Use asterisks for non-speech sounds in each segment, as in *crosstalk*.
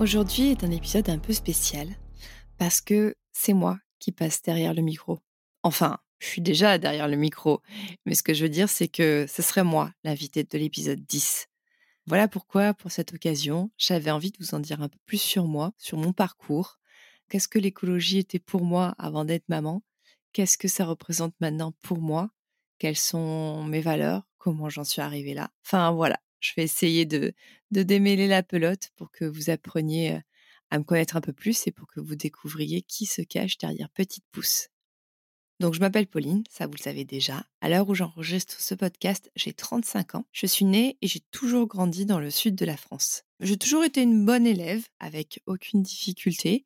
Aujourd'hui est un épisode un peu spécial parce que c'est moi qui passe derrière le micro. Enfin, je suis déjà derrière le micro, mais ce que je veux dire, c'est que ce serait moi l'invité de l'épisode 10. Voilà pourquoi, pour cette occasion, j'avais envie de vous en dire un peu plus sur moi, sur mon parcours. Qu'est-ce que l'écologie était pour moi avant d'être maman? Qu'est-ce que ça représente maintenant pour moi? Quelles sont mes valeurs? Comment j'en suis arrivée là? Enfin voilà, je vais essayer de, démêler la pelote pour que vous appreniez à me connaître un peu plus et pour que vous découvriez qui se cache derrière Petite Pouce. Donc je m'appelle Pauline, ça vous le savez déjà. À l'heure où j'enregistre ce podcast, j'ai 35 ans. Je suis née et j'ai toujours grandi dans le sud de la France. J'ai toujours été une bonne élève avec aucune difficulté.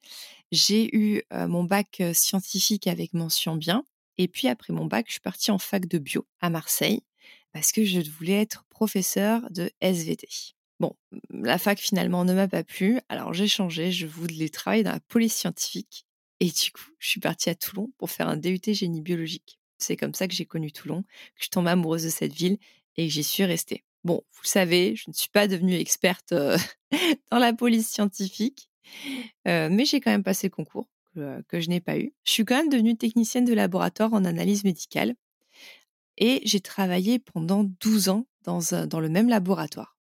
J'ai eu mon bac scientifique avec mention bien. Et puis après mon bac, je suis partie en fac de bio à Marseille parce que je voulais être professeur de SVT. Bon, la fac finalement ne m'a pas plu, alors j'ai changé, je voulais travailler dans la police scientifique. Et du coup, je suis partie à Toulon pour faire un DUT génie biologique. C'est comme ça que j'ai connu Toulon, que je suis tombée amoureuse de cette ville et que j'y suis restée. Bon, vous le savez, je ne suis pas devenue experte *laughs* dans la police scientifique, mais j'ai quand même passé le concours que, que je n'ai pas eu. Je suis quand même devenue technicienne de laboratoire en analyse médicale et j'ai travaillé pendant 12 ans dans, dans le même laboratoire.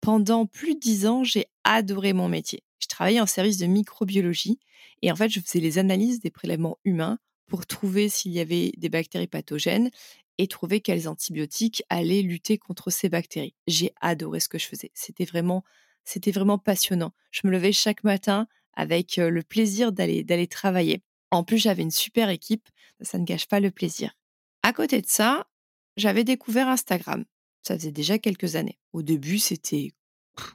Pendant plus de 10 ans, j'ai adoré mon métier. Je travaillais en service de microbiologie et en fait, je faisais les analyses des prélèvements humains pour trouver s'il y avait des bactéries pathogènes et trouver quels antibiotiques allaient lutter contre ces bactéries. J'ai adoré ce que je faisais. C'était vraiment, c'était vraiment passionnant. Je me levais chaque matin avec le plaisir d'aller, d'aller travailler. En plus, j'avais une super équipe. Ça ne gâche pas le plaisir. À côté de ça, j'avais découvert Instagram. Ça faisait déjà quelques années. Au début, c'était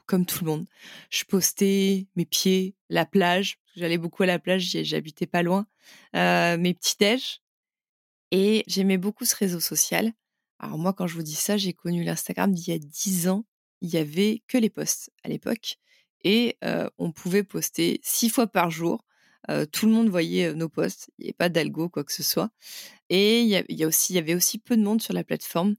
comme tout le monde. Je postais mes pieds, la plage. J'allais beaucoup à la plage, j'habitais pas loin. Euh, mes petits déj. Et j'aimais beaucoup ce réseau social. Alors moi, quand je vous dis ça, j'ai connu l'Instagram d'il y a 10 ans. Il y avait que les posts à l'époque. Et euh, on pouvait poster six fois par jour. Tout le monde voyait nos posts. Il n'y avait pas d'algo, quoi que ce soit. Et il y avait aussi peu de monde sur la plateforme.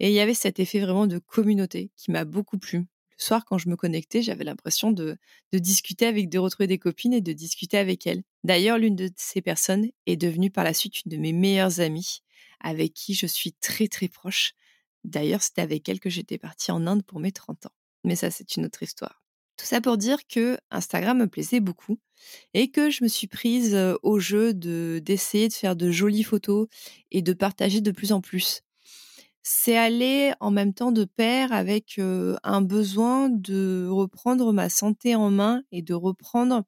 Et il y avait cet effet vraiment de communauté qui m'a beaucoup plu. Le soir, quand je me connectais, j'avais l'impression de, de, discuter avec, de retrouver des copines et de discuter avec elles. D'ailleurs, l'une de ces personnes est devenue par la suite une de mes meilleures amies, avec qui je suis très très proche. D'ailleurs, c'était avec elle que j'étais partie en Inde pour mes 30 ans. Mais ça, c'est une autre histoire. Tout ça pour dire que Instagram me plaisait beaucoup et que je me suis prise au jeu de d'essayer de faire de jolies photos et de partager de plus en plus c'est aller en même temps de pair avec un besoin de reprendre ma santé en main et de reprendre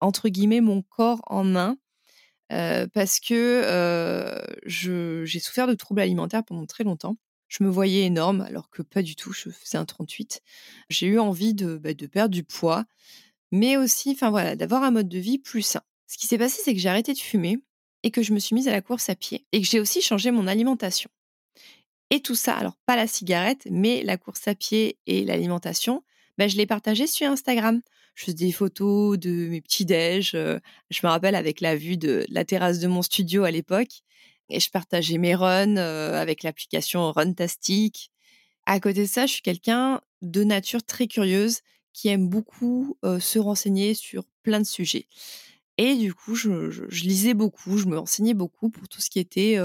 entre guillemets mon corps en main parce que j'ai souffert de troubles alimentaires pendant très longtemps. Je me voyais énorme alors que pas du tout, je faisais un 38. J'ai eu envie de, bah, de perdre du poids, mais aussi, enfin voilà, d'avoir un mode de vie plus sain. Ce qui s'est passé, c'est que j'ai arrêté de fumer et que je me suis mise à la course à pied et que j'ai aussi changé mon alimentation. Et tout ça, alors pas la cigarette, mais la course à pied et l'alimentation, ben, je l'ai partagé sur Instagram. Je faisais des photos de mes petits déj. Euh, je me rappelle avec la vue de la terrasse de mon studio à l'époque. Et je partageais mes runs avec l'application Runtastic. À côté de ça, je suis quelqu'un de nature très curieuse qui aime beaucoup se renseigner sur plein de sujets. Et du coup, je, lisais beaucoup, je me renseignais beaucoup pour tout ce qui était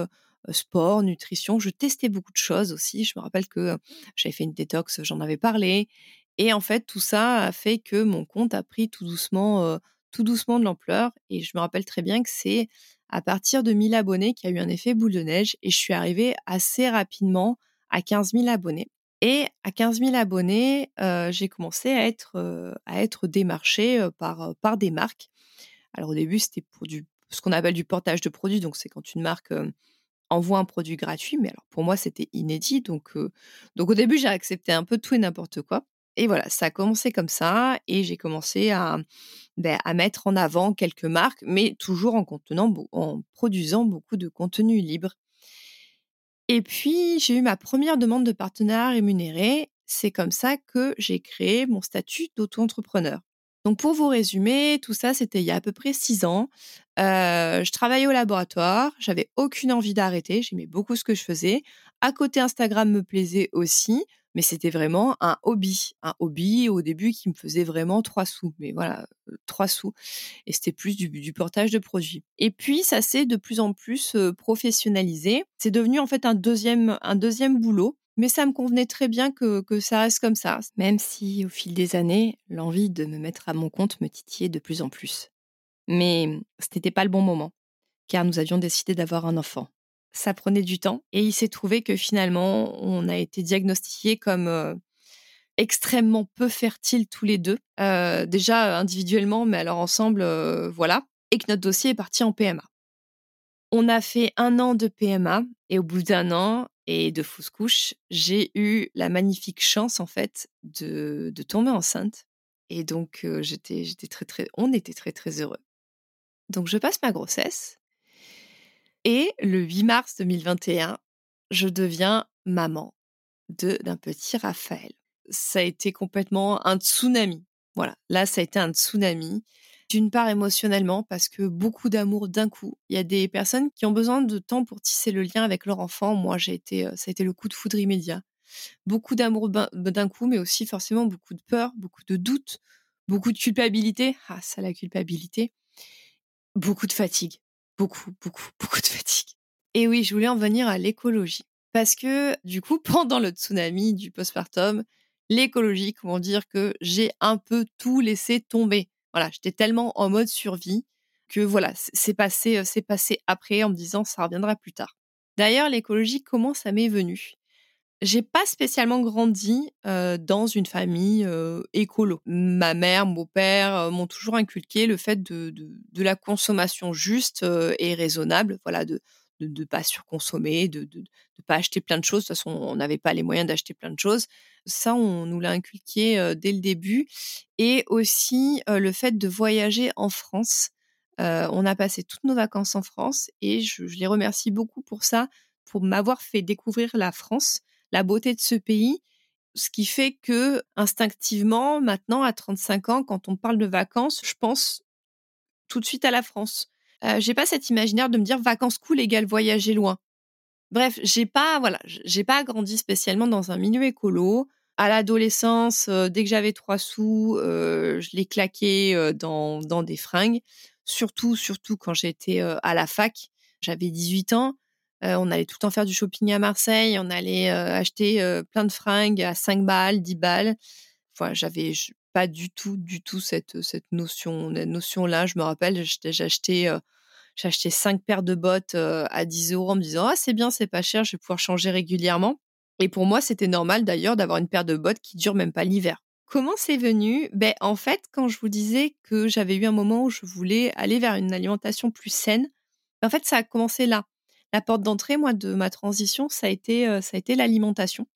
sport, nutrition. Je testais beaucoup de choses aussi. Je me rappelle que j'avais fait une détox, j'en avais parlé. Et en fait, tout ça a fait que mon compte a pris tout doucement, doucement de l'ampleur. Et je me rappelle très bien que c'est à partir de 1000 abonnés qu'il y a eu un effet boule de neige et je suis arrivée assez rapidement à 15 000 abonnés. Et à 15 000 abonnés, j'ai commencé à être, à être démarchée par, par des marques. Alors au début, c'était pour du, ce qu'on appelle du portage de produits. Donc c'est quand une marque envoie un produit gratuit. Mais alors pour moi, c'était inédit. Donc au début, j'ai accepté un peu tout et n'importe quoi. Et voilà, ça a commencé comme ça et j'ai commencé à, ben, mettre en avant quelques marques, mais toujours en, contenant, en produisant beaucoup de contenu libre. Et puis, j'ai eu ma première demande de partenariat rémunéré. C'est comme ça que j'ai créé mon statut d'auto-entrepreneur. Donc, pour vous résumer, tout ça, c'était il y a à peu près six ans. Euh, je travaillais au laboratoire, j'avais aucune envie d'arrêter, j'aimais beaucoup ce que je faisais. À côté, Instagram me plaisait aussi mais c'était vraiment un hobby, un hobby au début qui me faisait vraiment trois sous, mais voilà, trois sous. Et c'était plus du, portage de produits. Et puis ça s'est de plus en plus professionnalisé. C'est devenu en fait un deuxième, un deuxième boulot. Mais ça me convenait très bien que, que ça reste comme ça, même si au fil des années, l'envie de me mettre à mon compte me titillait de plus en plus. Mais ce n'était pas le bon moment, car nous avions décidé d'avoir un enfant ça prenait du temps. Et il s'est trouvé que finalement, on a été diagnostiqués comme extrêmement peu fertiles tous les deux. déjà individuellement, mais alors ensemble, voilà. Et que notre dossier est parti en PMA. On a fait un an de PMA et au bout d'un an et de fausse couche, j'ai eu la magnifique chance en fait de, de tomber enceinte. Et donc j'étais, j'étais très très, on était très très heureux. Donc je passe ma grossesse et le 8 mars 2021, je deviens maman d'un petit Raphaël. Ça a été complètement un tsunami. Voilà, là, ça a été un tsunami. D'une part émotionnellement, parce que beaucoup d'amour d'un coup. Il y a des personnes qui ont besoin de temps pour tisser le lien avec leur enfant. Moi, j'ai été, euh, ça a été le coup de foudre immédiat. Beaucoup d'amour d'un coup, mais aussi forcément beaucoup de peur, beaucoup de doutes, beaucoup de culpabilité. Ah, ça, la culpabilité. Beaucoup de fatigue. Beaucoup, beaucoup, *laughs* beaucoup de fatigue. Et oui, je voulais en venir à l'écologie. Parce que, du coup, *laughs* pendant le tsunami du postpartum, l'écologie, comment dire que j'ai un peu tout laissé tomber. Voilà, j'étais tellement en mode survie que voilà, c'est passé, euh, c'est passé après en me disant ça reviendra plus tard. D'ailleurs, l'écologie, comment ça m'est venu? J'ai pas spécialement grandi dans une famille écolo. Ma mère, mon père m'ont toujours inculqué le fait de, de, la consommation juste et raisonnable, voilà, de ne pas surconsommer, de ne pas acheter plein de choses. De toute façon, on n'avait pas les moyens d'acheter plein de choses. Ça, on nous l'a inculqué dès le début. Et aussi le fait de voyager en France. on a passé toutes nos vacances en France et je, je les remercie beaucoup pour ça, pour m'avoir fait découvrir la France la beauté de ce pays, ce qui fait que instinctivement, maintenant, à 35 ans, quand on parle de vacances, je pense tout de suite à la France. Euh, j'ai pas cet imaginaire de me dire vacances cool égale voyager loin. Bref, j'ai pas, voilà, j'ai pas grandi spécialement dans un milieu écolo. À l'adolescence, euh, dès que j'avais trois sous, euh, je les claquais euh, dans, dans des fringues. Surtout, surtout quand j'étais à la fac. J'avais 18 ans on allait tout le temps faire du shopping à Marseille, on allait acheter plein de fringues à 5 balles, 10 balles. Enfin, j'avais pas du tout, du tout cette, cette notion, notion-là. Je me rappelle, j'ai acheté, j'ai 5 paires de bottes à 10 euros en me disant, ah, c'est bien, c'est pas cher, je vais pouvoir changer régulièrement. Et pour moi, c'était normal d'ailleurs d'avoir une paire de bottes qui dure même pas l'hiver. Comment c'est venu? Ben en fait, quand je vous disais que j'avais eu un moment où je voulais aller vers une alimentation plus saine, en fait, ça a commencé là la porte d'entrée, moi, de ma transition, ça a été, l'alimentation.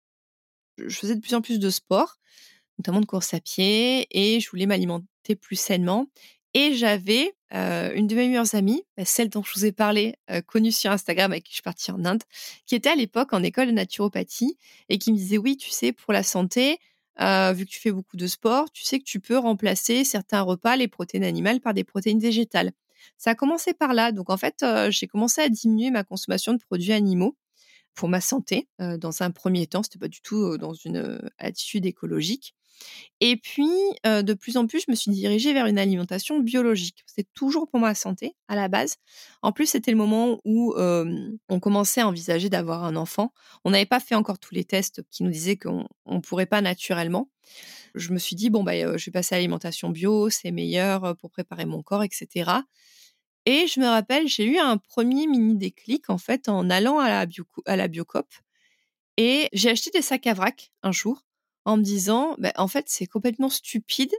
Je faisais de plus en plus de sport, notamment de course à pied, et je voulais m'alimenter plus sainement. Et j'avais une de mes meilleures amies, bah, celle dont je vous ai parlé, connue sur Instagram, avec qui je suis partie en Inde, qui était à l'époque en école de naturopathie et qui me disait oui, tu sais, pour la santé, vu que tu fais beaucoup de sport, tu sais que tu peux remplacer certains repas, les protéines animales, par des protéines végétales. Ça a commencé par là. Donc en fait, j'ai commencé à diminuer ma consommation de produits animaux pour ma santé. dans un premier temps, c'était pas du tout dans une attitude écologique. Et puis, de plus en plus, je me suis dirigée vers une alimentation biologique. C'est toujours pour ma santé à la base. En plus, c'était le moment où on commençait à envisager d'avoir un enfant. On n'avait pas fait encore tous les tests qui nous disaient qu'on ne pourrait pas naturellement. Je me suis dit, bon, bah, je vais passer à l'alimentation bio, c'est meilleur pour préparer mon corps, etc. Et je me rappelle, j'ai eu un premier mini déclic en fait en allant à la, bio, à la Biocop. Et j'ai acheté des sacs à vrac un jour en me disant, bah, en fait, c'est complètement stupide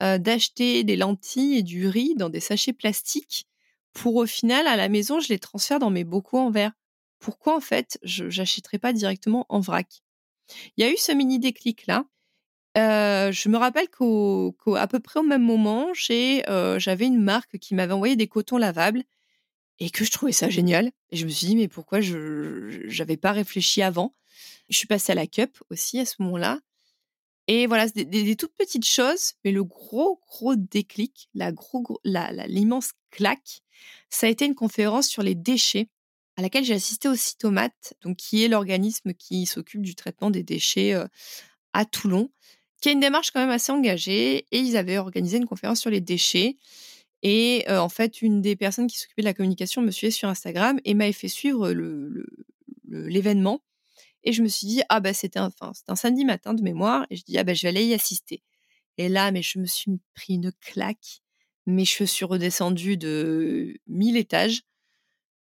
d'acheter des lentilles et du riz dans des sachets plastiques pour au final, à la maison, je les transfère dans mes bocaux en verre. Pourquoi, en fait, je n'achèterais pas directement en vrac? Il y a eu ce mini déclic-là. je me rappelle qu'à peu près au même moment, j'avais une marque qui m'avait envoyé des cotons lavables et que je trouvais ça génial. Et je me suis dit, mais pourquoi je n'avais pas réfléchi avant? Je suis passée à la Cup aussi à ce moment-là. Et voilà, des, toutes petites choses, mais le gros, gros déclic, la l'immense claque, ça a été une conférence sur les déchets à laquelle j'ai assisté au Citomate, donc qui est l'organisme qui s'occupe du traitement des déchets à Toulon, qui a une démarche quand même assez engagée. Et ils avaient organisé une conférence sur les déchets. Et en fait, une des personnes qui s'occupait de la communication me suivait sur Instagram et m'avait fait suivre l'événement. Et je me suis dit, ah bah c'était un, un samedi matin de mémoire, et je dis, ah bah je vais aller y assister. Et là, mais je me suis pris une claque, mes cheveux suis redescendus de 1000 étages.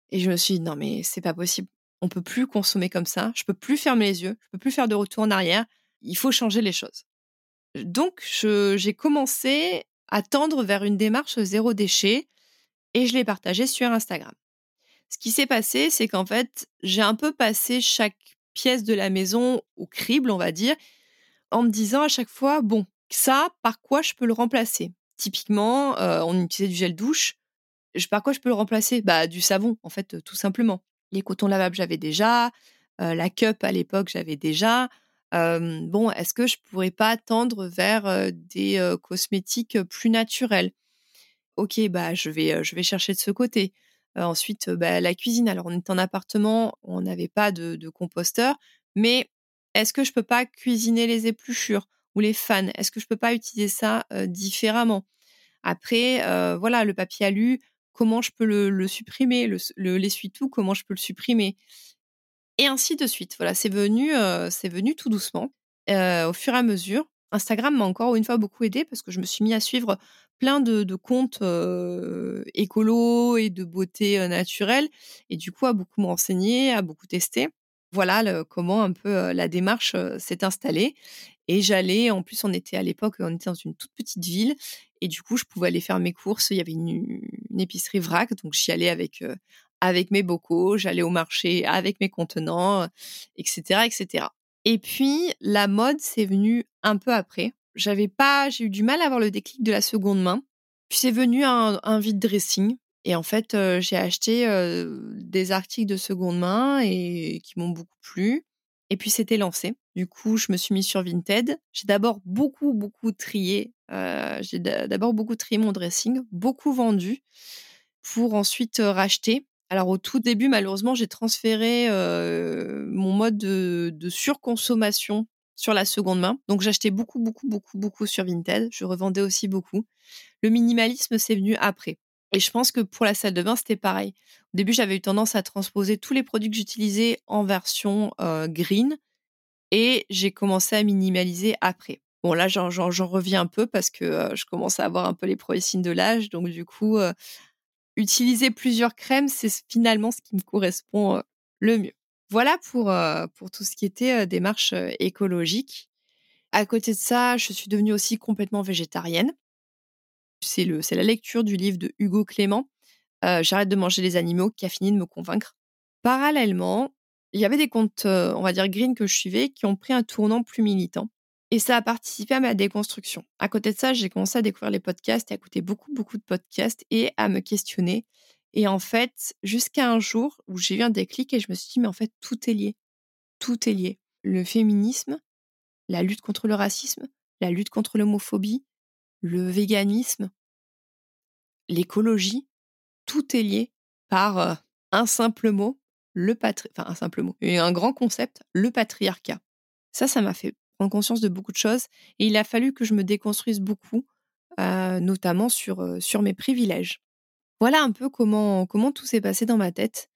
Et je me suis dit, non mais c'est pas possible. On peut plus consommer comme ça. Je peux plus fermer les yeux. Je peux plus faire de retour en arrière. Il faut changer les choses. Donc, j'ai commencé à tendre vers une démarche zéro déchet et je l'ai partagé sur Instagram. Ce qui s'est passé, c'est qu'en fait, j'ai un peu passé chaque pièce de la maison au crible, on va dire, en me disant à chaque fois, bon, ça, par quoi je peux le remplacer? Typiquement, euh, on utilisait du gel douche. Par quoi je peux le remplacer? Bah, du savon, en fait, tout simplement. Les cotons lavables, j'avais déjà. Euh, la cup, à l'époque, j'avais déjà. Bon, est-ce que je pourrais pas tendre vers des cosmétiques plus naturels? Ok, bah, je vais, je vais chercher de ce côté. Ensuite, bah, la cuisine. Alors, on est en appartement, on n'avait pas de, composteur, mais est-ce que je peux pas cuisiner les épluchures ou les fans Est-ce que je peux pas utiliser ça différemment? Après, voilà, le papier alu, comment je peux le, supprimer le, L'essuie-tout, comment je peux le supprimer? Et ainsi de suite. Voilà, c'est venu, c'est venu tout doucement, au fur et à mesure. Instagram m'a encore une fois beaucoup aidé parce que je me suis mis à suivre plein de, comptes écolos et de beauté naturelle et du coup à beaucoup m'enseigner, à beaucoup tester. Voilà comment un peu la démarche s'est installée. Et j'allais, en plus on était à l'époque, on était dans une toute petite ville et du coup je pouvais aller faire mes courses. Il y avait une, épicerie vrac, donc j'y allais avec avec mes bocaux, j'allais au marché avec mes contenants, etc., etc. Et puis, la mode, c'est venu un peu après. J'avais pas, j'ai eu du mal à avoir le déclic de la seconde main. Puis c'est venu un, vide dressing. Et en fait, euh, j'ai acheté euh, des articles de seconde main et qui m'ont beaucoup plu. Et puis c'était lancé. Du coup, je me suis mis sur Vinted. J'ai d'abord beaucoup, beaucoup trié. Euh, j'ai d'abord beaucoup trié mon dressing, beaucoup vendu pour ensuite racheter alors au tout début, malheureusement, j'ai transféré mon mode de, surconsommation sur la seconde main. Donc j'achetais beaucoup, beaucoup, beaucoup, beaucoup sur Vinted. Je revendais aussi beaucoup. Le minimalisme, c'est venu après. Et je pense que pour la salle de bain, c'était pareil. Au début, j'avais eu tendance à transposer tous les produits que j'utilisais en version green. Et j'ai commencé à minimaliser après. Bon, là, j'en reviens un peu parce que je commence à avoir un peu les premiers signes de l'âge. Donc, du coup, utiliser plusieurs crèmes, c'est finalement ce qui me correspond le mieux. Voilà pour, pour tout ce qui était démarche écologique. À côté de ça, je suis devenue aussi complètement végétarienne. C'est la lecture du livre de Hugo Clément, J'arrête de manger les animaux, qui a fini de me convaincre. Parallèlement, il y avait des comptes, on va dire green que je suivais, qui ont pris un tournant plus militant. Et ça a participé à ma déconstruction. À côté de ça, j'ai commencé à découvrir les podcasts et à écouter beaucoup, beaucoup de podcasts et à me questionner. Et en fait, jusqu'à un jour où j'ai eu un déclic et je me suis dit, mais en fait, tout est lié. Tout est lié. Le féminisme, la lutte contre le racisme, la lutte contre l'homophobie, le véganisme, l'écologie, tout est lié par euh, un simple mot, le patri... enfin un simple mot, et un grand concept, le patriarcat. Ça, ça m'a fait prendre conscience de beaucoup de choses et il a fallu que je me déconstruise beaucoup, euh, notamment sur, euh, sur mes privilèges. Voilà un peu comment, comment tout s'est passé dans ma tête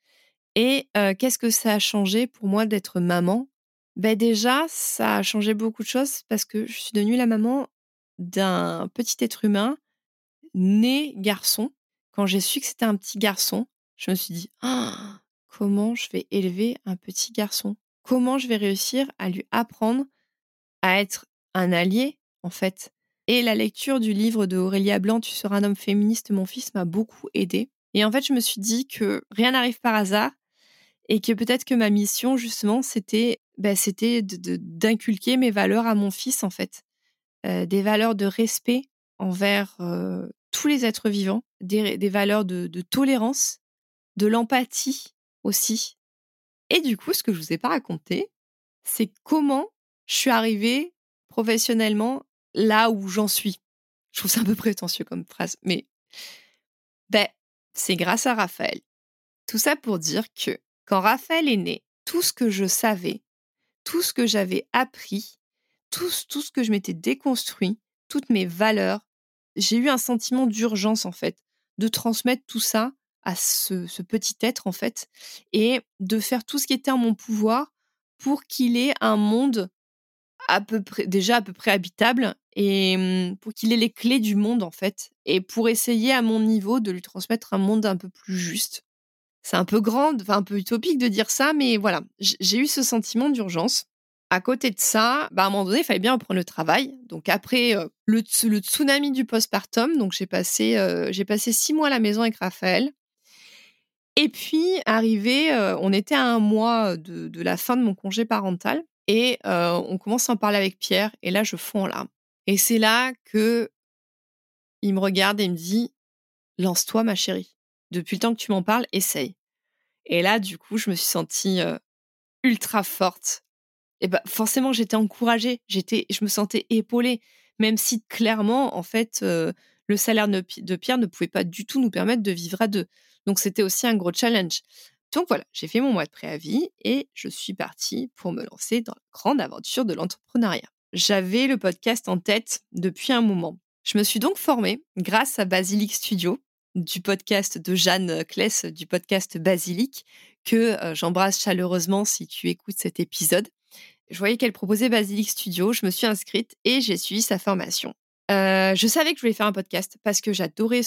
et euh, qu'est-ce que ça a changé pour moi d'être maman? Ben déjà, ça a changé beaucoup de choses parce que je suis devenue la maman d'un petit être humain né garçon. Quand j'ai su que c'était un petit garçon, je me suis dit «Ah, comment je vais élever un petit garçon? Comment je vais réussir à lui apprendre à être un allié, en fait Et la lecture du livre de Aurélia Blanc, Tu seras un homme féministe, mon fils, m'a beaucoup aidé. Et en fait, je me suis dit que rien n'arrive par hasard et que peut-être que ma mission, justement, c'était bah, d'inculquer mes valeurs à mon fils, en fait. Euh, des valeurs de respect envers euh, tous les êtres vivants, des, valeurs de, de tolérance, de l'empathie aussi. Et du coup, ce que je vous ai pas raconté, c'est comment je suis arrivée professionnellement là où j'en suis. Je trouve ça un peu prétentieux comme phrase, mais ben, c'est grâce à Raphaël. Tout ça pour dire que quand Raphaël est né, tout ce que je savais, tout ce que j'avais appris, tout, tout ce que je m'étais déconstruit, toutes mes valeurs, j'ai eu un sentiment d'urgence en fait, de transmettre tout ça à ce, petit être en fait, et de faire tout ce qui était en mon pouvoir pour qu'il ait un monde à peu près, déjà à peu près habitable et mmh, pour qu'il ait les clés du monde en fait, et pour essayer à mon niveau de lui transmettre un monde un peu plus juste. C'est un peu grand, enfin un peu utopique de dire ça, mais voilà, j'ai eu ce sentiment d'urgence. À côté de ça, bah, à un moment donné, il fallait bien reprendre le travail. Donc après le, le, tsunami du postpartum, donc j'ai passé, j'ai passé six mois à la maison avec Raphaël. Et puis, arrivé, on était à un mois de, la fin de mon congé parental et on commence à en parler avec Pierre. Et là, je fonds en larmes. Et c'est là que il me regarde et me dit Lance-toi, ma chérie. Depuis le temps que tu m'en parles, essaye. Et là, du coup, je me suis sentie ultra forte, et bah forcément j'étais encouragée, j'étais, je me sentais épaulée, même si clairement en fait le salaire de Pierre ne pouvait pas du tout nous permettre de vivre à deux. Donc c'était aussi un gros challenge. Donc voilà, j'ai fait mon mois de préavis et je suis partie pour me lancer dans la grande aventure de l'entrepreneuriat. J'avais le podcast en tête depuis un moment. Je me suis donc formée grâce à Basilic Studio, du podcast de Jeanne Kless, du podcast Basilic, que euh, j'embrasse chaleureusement si tu écoutes cet épisode je voyais qu'elle proposait Basilic Studio, je me suis inscrite et j'ai suivi sa formation. Euh, je savais que je voulais faire un podcast parce que j'adorais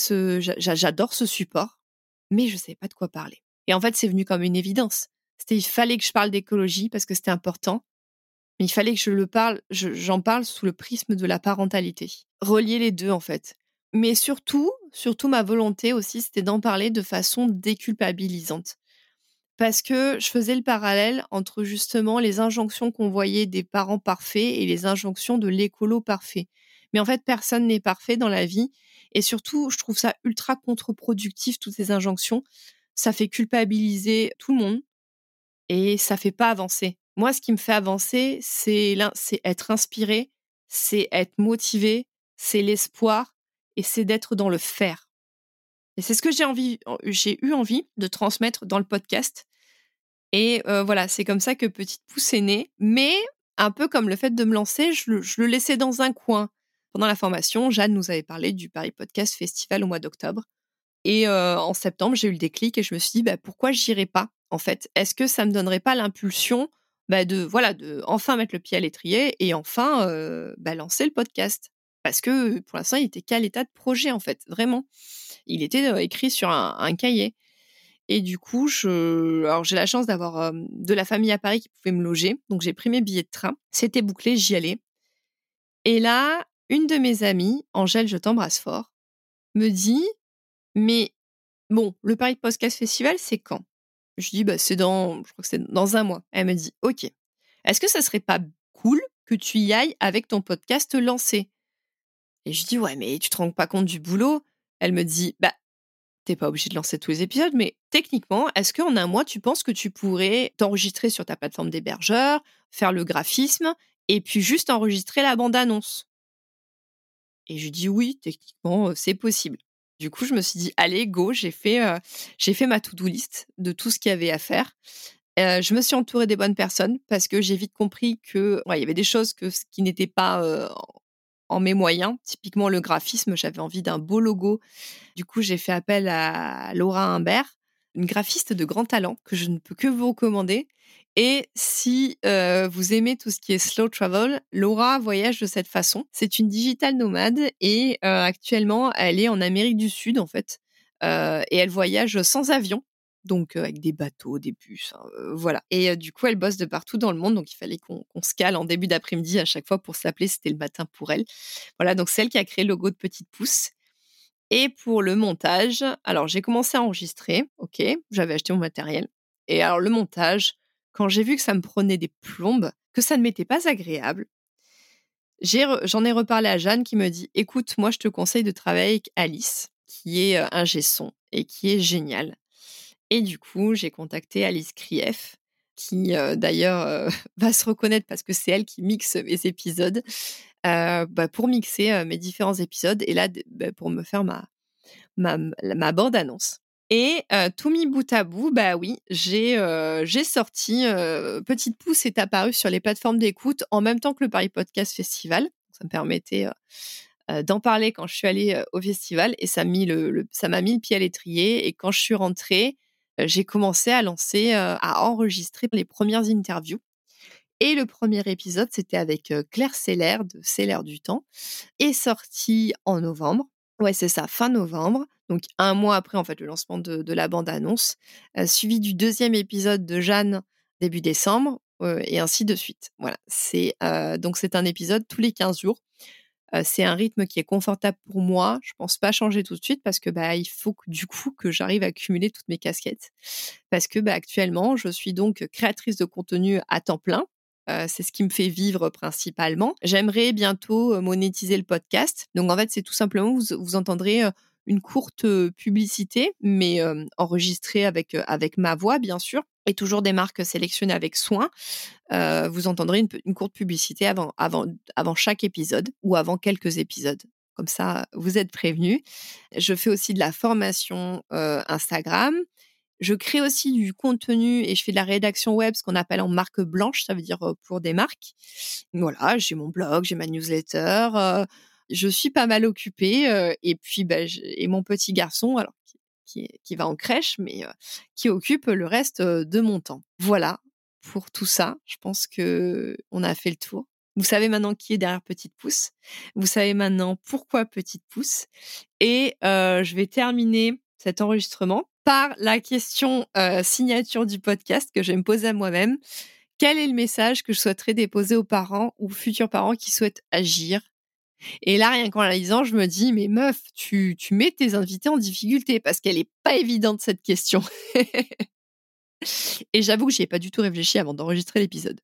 j'adore ce support, mais je ne savais pas de quoi parler. Et en fait, c'est venu comme une évidence. C'était, il fallait que je parle d'écologie parce que c'était important, mais il fallait que je le parle, j'en parle sous le prisme de la parentalité. Relier les deux, en fait. Mais surtout, surtout ma volonté aussi, c'était d'en parler de façon déculpabilisante parce que je faisais le parallèle entre justement les injonctions qu'on voyait des parents parfaits et les injonctions de l'écolo parfait. Mais en fait, personne n'est parfait dans la vie. Et surtout, je trouve ça ultra contre-productif, toutes ces injonctions. Ça fait culpabiliser tout le monde et ça fait pas avancer. Moi, ce qui me fait avancer, c'est être inspiré, c'est être motivé, c'est l'espoir et c'est d'être dans le faire. Et c'est ce que j'ai j'ai eu envie de transmettre dans le podcast. Et euh, voilà, c'est comme ça que Petite Pouce est née. Mais un peu comme le fait de me lancer, je le, laissais dans un coin. Pendant la formation, Jeanne nous avait parlé du Paris Podcast Festival au mois d'octobre. Et en septembre, j'ai eu le déclic et je me suis dit, bah, pourquoi j'irais pas En fait, est-ce que ça me donnerait pas l'impulsion bah, de voilà de enfin mettre le pied à l'étrier et enfin bah, lancer le podcast? Parce que pour l'instant, il était qu'à l'état de projet, en fait, vraiment. Il était écrit sur un, cahier. Et du coup, je... alors j'ai la chance d'avoir de la famille à Paris qui pouvait me loger. Donc j'ai pris mes billets de train. C'était bouclé, j'y allais. Et là, une de mes amies, Angèle, je t'embrasse fort, me dit Mais bon, le Paris Podcast Festival, c'est quand? Je dis bah, C'est dans, c'est dans un mois. Elle me dit Ok. Est-ce que ça serait pas cool que tu y ailles avec ton podcast lancé? Et je dis, ouais, mais tu te rends pas compte du boulot? Elle me dit, bah, t'es pas obligé de lancer tous les épisodes, mais techniquement, est-ce qu'en un mois, tu penses que tu pourrais t'enregistrer sur ta plateforme d'hébergeur, faire le graphisme, et puis juste enregistrer la bande-annonce? Et je dis, oui, techniquement, c'est possible. Du coup, je me suis dit, allez, go, j'ai fait, j'ai fait ma to-do list de tout ce qu'il y avait à faire. je me suis entourée des bonnes personnes parce que j'ai vite compris que il y avait des choses que, qui n'étaient pas en mes moyens. Typiquement, le graphisme, j'avais envie d'un beau logo. Du coup, j'ai fait appel à Laura Humbert, une graphiste de grand talent que je ne peux que vous recommander. Et si vous aimez tout ce qui est slow travel, Laura voyage de cette façon. C'est une digital nomade et actuellement, elle est en Amérique du Sud en fait. et elle voyage sans avion donc avec des bateaux, des bus, hein, voilà. Et du coup, elle bosse de partout dans le monde, donc il fallait qu'on se cale en début d'après-midi à chaque fois pour s'appeler, c'était le matin pour elle. Voilà, donc c'est elle qui a créé le logo de Petite Pousse. Et pour le montage, alors j'ai commencé à enregistrer, ok, j'avais acheté mon matériel. Et alors le montage, quand j'ai vu que ça me prenait des plombes, que ça ne m'était pas agréable, j'en ai, reparlé à Jeanne qui me dit, écoute, moi je te conseille de travailler avec Alice, qui est un gesson et qui est génial et du coup, j'ai contacté Alice Krief, qui d'ailleurs *laughs* va se reconnaître parce que c'est elle qui mixe mes épisodes, bah, pour mixer mes différents épisodes et là, bah, pour me faire ma, ma, bande-annonce. Et tout mis bout à bout, bah oui, j'ai sorti Petite Pouce est apparu sur les plateformes d'écoute en même temps que le Paris Podcast Festival. Ça me permettait d'en parler quand je suis allée au festival et ça m'a mis le, mis le pied à l'étrier. Et quand je suis rentrée, j'ai commencé à lancer, à enregistrer les premières interviews. Et le premier épisode, c'était avec Claire Seller de Seller du Temps, est sorti en novembre. Ouais, c'est ça, fin novembre. Donc un mois après en fait le lancement de, la bande-annonce, suivi du deuxième épisode de Jeanne début décembre, et ainsi de suite. Voilà, c'est donc c'est un épisode tous les 15 jours c'est un rythme qui est confortable pour moi. Je pense pas changer tout de suite parce que bah il faut que, du coup que j'arrive à cumuler toutes mes casquettes. Parce que bah, actuellement, je suis donc créatrice de contenu à temps plein. c'est ce qui me fait vivre principalement. J'aimerais bientôt monétiser le podcast. Donc en fait, c'est tout simplement vous, vous entendrez une courte publicité, mais enregistrée avec, avec ma voix, bien sûr, et toujours des marques sélectionnées avec soin. vous entendrez une, courte publicité avant, avant, avant chaque épisode ou avant quelques épisodes. Comme ça, vous êtes prévenus. Je fais aussi de la formation Instagram. Je crée aussi du contenu et je fais de la rédaction web, ce qu'on appelle en marque blanche, ça veut dire pour des marques. Voilà, j'ai mon blog, j'ai ma newsletter je suis pas mal occupée et puis bah, et mon petit garçon alors qui, qui, va en crèche mais qui occupe le reste de mon temps. Voilà pour tout ça. Je pense que on a fait le tour. Vous savez maintenant qui est derrière Petite Pouce. Vous savez maintenant pourquoi Petite Pouce. Et je vais terminer cet enregistrement par la question signature du podcast que je vais me poser à moi-même. Quel est le message que je souhaiterais déposer aux parents ou futurs parents qui souhaitent agir et là, rien qu'en la lisant, je me dis, mais meuf, tu, tu mets tes invités en difficulté parce qu'elle n'est pas évidente cette question. *laughs* Et j'avoue que j'y ai pas du tout réfléchi avant d'enregistrer l'épisode.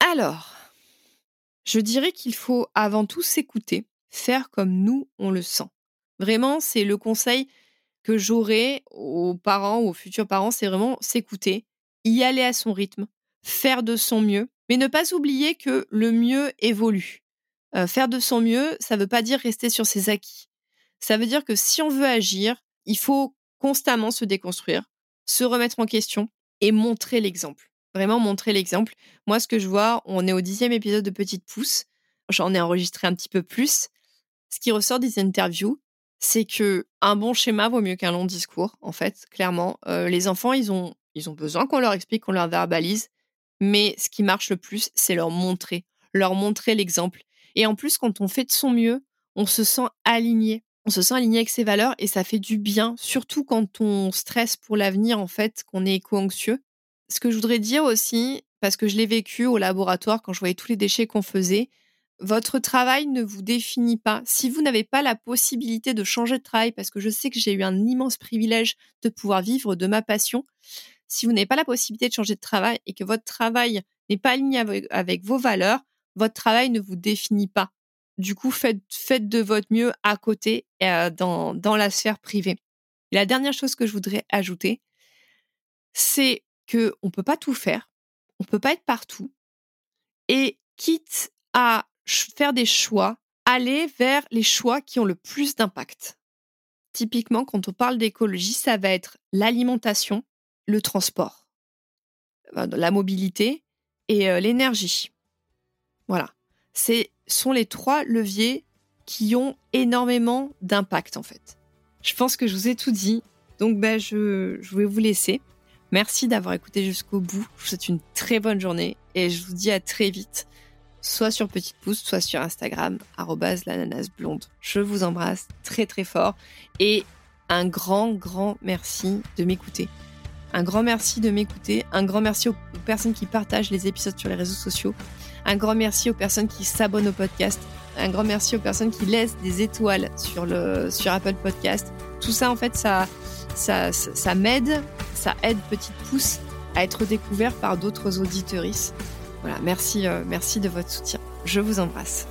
Alors, je dirais qu'il faut avant tout s'écouter, faire comme nous on le sent. Vraiment, c'est le conseil que j'aurais aux parents ou aux futurs parents, c'est vraiment s'écouter, y aller à son rythme, faire de son mieux, mais ne pas oublier que le mieux évolue faire de son mieux, ça ne veut pas dire rester sur ses acquis. Ça veut dire que si on veut agir, il faut constamment se déconstruire, se remettre en question et montrer l'exemple. Vraiment montrer l'exemple. Moi, ce que je vois, on est au dixième épisode de Petite Pouce. J'en ai enregistré un petit peu plus. Ce qui ressort des interviews, c'est que un bon schéma vaut mieux qu'un long discours. En fait, clairement, les enfants, ils ont, ils ont besoin qu'on leur explique, qu'on leur verbalise. Mais ce qui marche le plus, c'est leur montrer, leur montrer l'exemple et en plus, quand on fait de son mieux, on se sent aligné. On se sent aligné avec ses valeurs et ça fait du bien, surtout quand on stresse pour l'avenir, en fait, qu'on est éco-anxieux. Ce que je voudrais dire aussi, parce que je l'ai vécu au laboratoire quand je voyais tous les déchets qu'on faisait, votre travail ne vous définit pas. Si vous n'avez pas la possibilité de changer de travail, parce que je sais que j'ai eu un immense privilège de pouvoir vivre de ma passion, si vous n'avez pas la possibilité de changer de travail et que votre travail n'est pas aligné avec vos valeurs, votre travail ne vous définit pas. Du coup, faites, de votre mieux à côté, euh, dans, la sphère privée. la dernière chose que je voudrais ajouter, c'est que on peut pas tout faire, on peut pas être partout, et quitte à faire des choix, aller vers les choix qui ont le plus d'impact. typiquement, quand on parle d'écologie, ça va être l'alimentation, le transport, la mobilité et euh, l'énergie. Voilà. Ce sont les trois leviers qui ont énormément d'impact en fait. Je pense que je vous ai tout dit, donc ben, je, je vais vous laisser. Merci d'avoir écouté jusqu'au bout. Je vous souhaite une très bonne journée et je vous dis à très vite, soit sur Petite Pouce, soit sur Instagram, l'ananasblonde. Je vous embrasse très très fort et un grand, grand merci de m'écouter. Un grand merci de m'écouter. Un grand merci aux personnes qui partagent les épisodes sur les réseaux sociaux. Un grand merci aux personnes qui s'abonnent au podcast. Un grand merci aux personnes qui laissent des étoiles sur, le, sur Apple Podcast. Tout ça, en fait, ça, ça, m'aide, ça aide Petite Pouce à être découvert par d'autres auditeuristes. Voilà, merci, euh, merci de votre soutien. Je vous embrasse.